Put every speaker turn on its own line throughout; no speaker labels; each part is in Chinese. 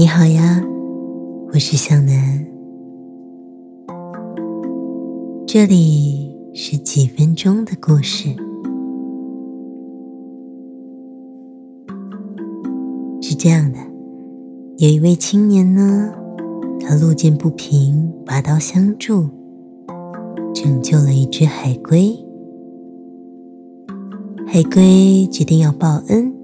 你好呀，我是向南，这里是几分钟的故事。是这样的，有一位青年呢，他路见不平，拔刀相助，拯救了一只海龟。海龟决定要报恩，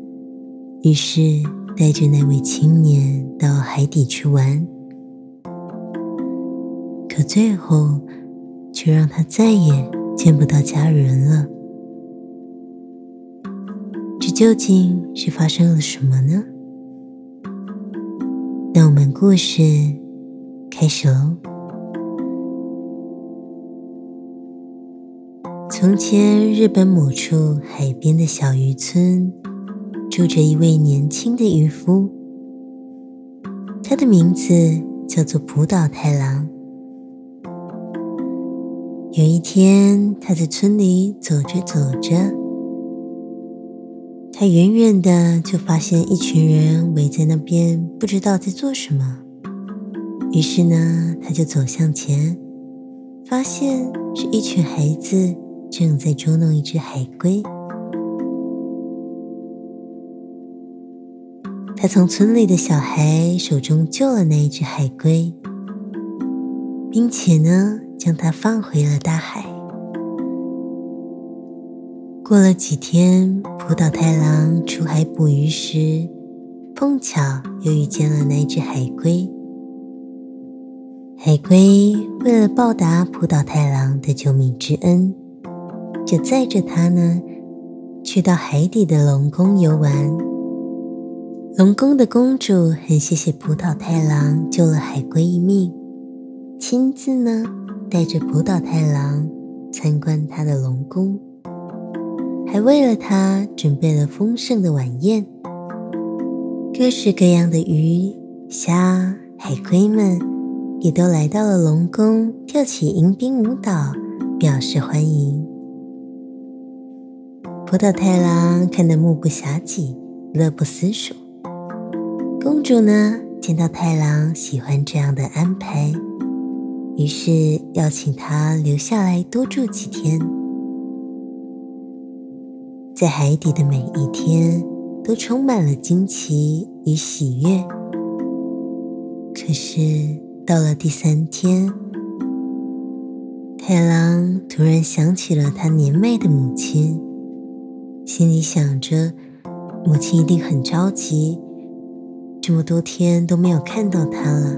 于是。带着那位青年到海底去玩，可最后却让他再也见不到家人了。这究竟是发生了什么呢？那我们故事开始喽。从前，日本某处海边的小渔村。住着一位年轻的渔夫，他的名字叫做浦岛太郎。有一天，他在村里走着走着，他远远的就发现一群人围在那边，不知道在做什么。于是呢，他就走向前，发现是一群孩子正在捉弄一只海龟。他从村里的小孩手中救了那一只海龟，并且呢，将它放回了大海。过了几天，浦岛太郎出海捕鱼时，碰巧又遇见了那只海龟。海龟为了报答浦岛太郎的救命之恩，就载着他呢，去到海底的龙宫游玩。龙宫的公主很谢谢葡萄太郎救了海龟一命，亲自呢带着葡萄太郎参观他的龙宫，还为了他准备了丰盛的晚宴。各式各样的鱼、虾、海龟们也都来到了龙宫，跳起迎宾舞蹈，表示欢迎。葡萄太郎看得目不暇接，乐不思蜀。公主呢，见到太郎喜欢这样的安排，于是邀请他留下来多住几天。在海底的每一天都充满了惊奇与喜悦。可是到了第三天，太郎突然想起了他年迈的母亲，心里想着母亲一定很着急。这么多天都没有看到他了，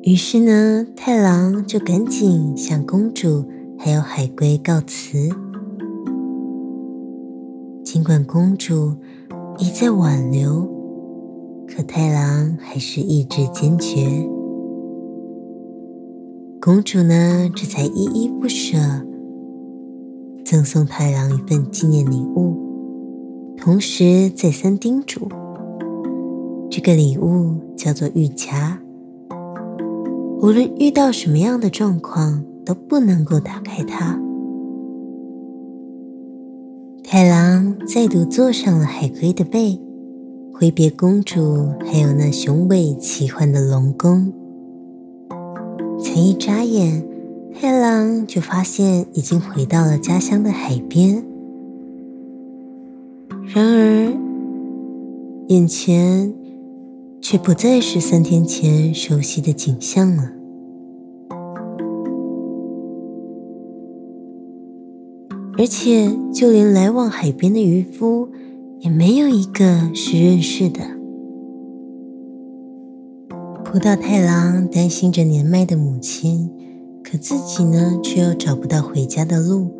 于是呢，太郎就赶紧向公主还有海龟告辞。尽管公主一再挽留，可太郎还是意志坚决。公主呢，这才依依不舍，赠送太郎一份纪念礼物，同时再三叮嘱。这个礼物叫做玉夹，无论遇到什么样的状况都不能够打开它。太郎再度坐上了海龟的背，挥别公主，还有那雄伟奇幻的龙宫。才一眨眼，太郎就发现已经回到了家乡的海边。然而，眼前。却不再是三天前熟悉的景象了，而且就连来往海边的渔夫也没有一个是认识的。葡萄太郎担心着年迈的母亲，可自己呢却又找不到回家的路。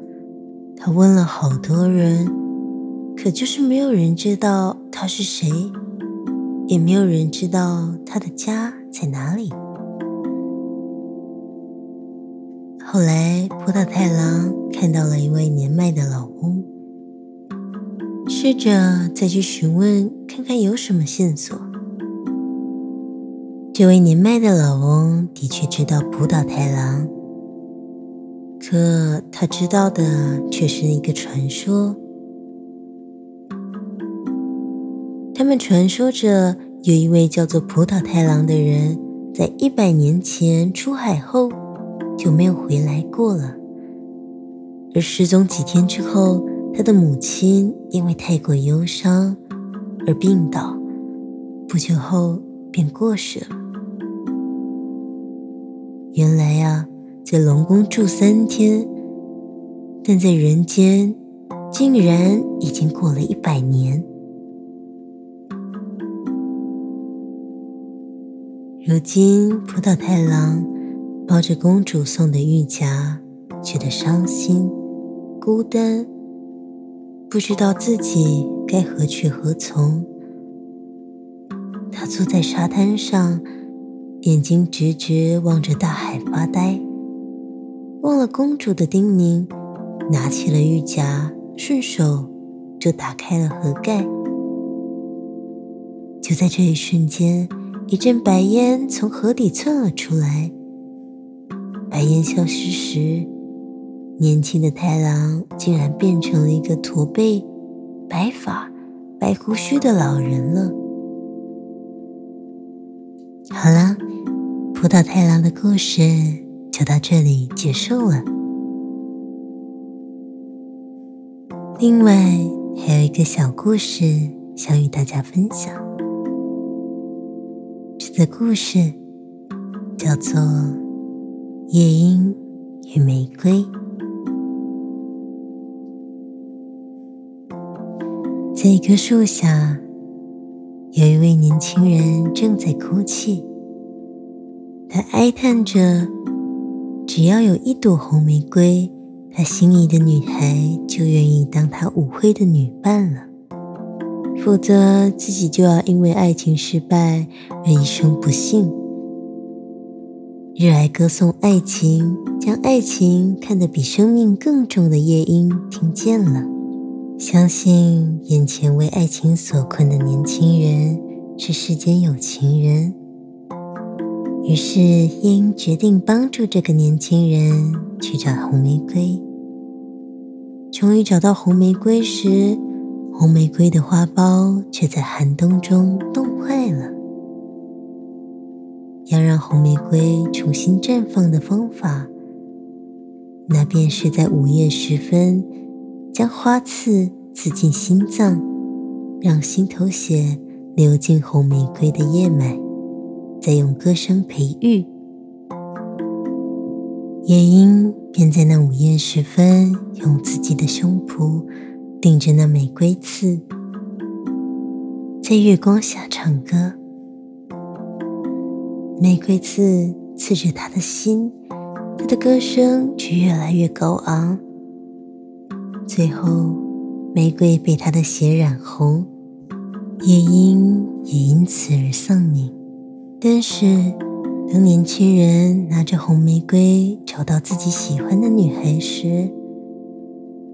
他问了好多人，可就是没有人知道他是谁。也没有人知道他的家在哪里。后来，葡萄太郎看到了一位年迈的老翁，试着再去询问，看看有什么线索。这位年迈的老翁的确知道葡萄太郎，可他知道的却是一个传说。他们传说着有一位叫做葡萄太郎的人，在一百年前出海后就没有回来过了。而失踪几天之后，他的母亲因为太过忧伤而病倒，不久后便过世了。原来呀，在龙宫住三天，但在人间竟然已经过了一百年。如今，葡萄太郎抱着公主送的玉夹，觉得伤心、孤单，不知道自己该何去何从。他坐在沙滩上。眼睛直直望着大海发呆，忘了公主的叮咛，拿起了玉夹，顺手就打开了盒盖。就在这一瞬间，一阵白烟从河底窜了出来。白烟消失时，年轻的太郎竟然变成了一个驼背、白发、白胡须的老人了。好了。葡萄太郎的故事就到这里结束了。另外还有一个小故事想与大家分享，的故事叫做《夜莺与玫瑰》。在一棵树下，有一位年轻人正在哭泣。他哀叹着：“只要有一朵红玫瑰，他心仪的女孩就愿意当他舞会的女伴了；否则，自己就要因为爱情失败而一生不幸。”热爱歌颂爱情，将爱情看得比生命更重的夜莺听见了，相信眼前为爱情所困的年轻人是世间有情人。于是，夜莺决定帮助这个年轻人去找红玫瑰。终于找到红玫瑰时，红玫瑰的花苞却在寒冬中冻坏了。要让红玫瑰重新绽放的方法，那便是在午夜时分，将花刺刺进心脏，让心头血流进红玫瑰的叶脉。再用歌声培育，夜莺便在那午夜时分，用自己的胸脯顶着那玫瑰刺，在月光下唱歌。玫瑰刺刺着他的心，他的歌声却越来越高昂。最后，玫瑰被他的血染红，夜莺也因此而丧命。但是，当年轻人拿着红玫瑰找到自己喜欢的女孩时，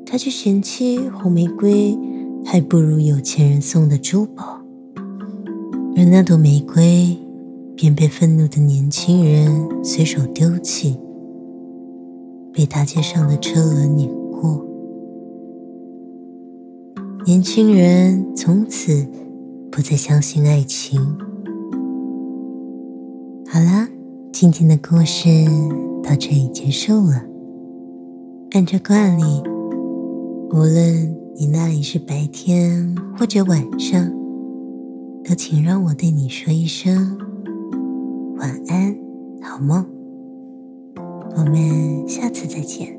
他却嫌弃红玫瑰还不如有钱人送的珠宝，而那朵玫瑰便被愤怒的年轻人随手丢弃，被大街上的车轮碾过。年轻人从此不再相信爱情。好啦，今天的故事到这里结束了。按照惯例，无论你那里是白天或者晚上，都请让我对你说一声晚安，好梦。我们下次再见。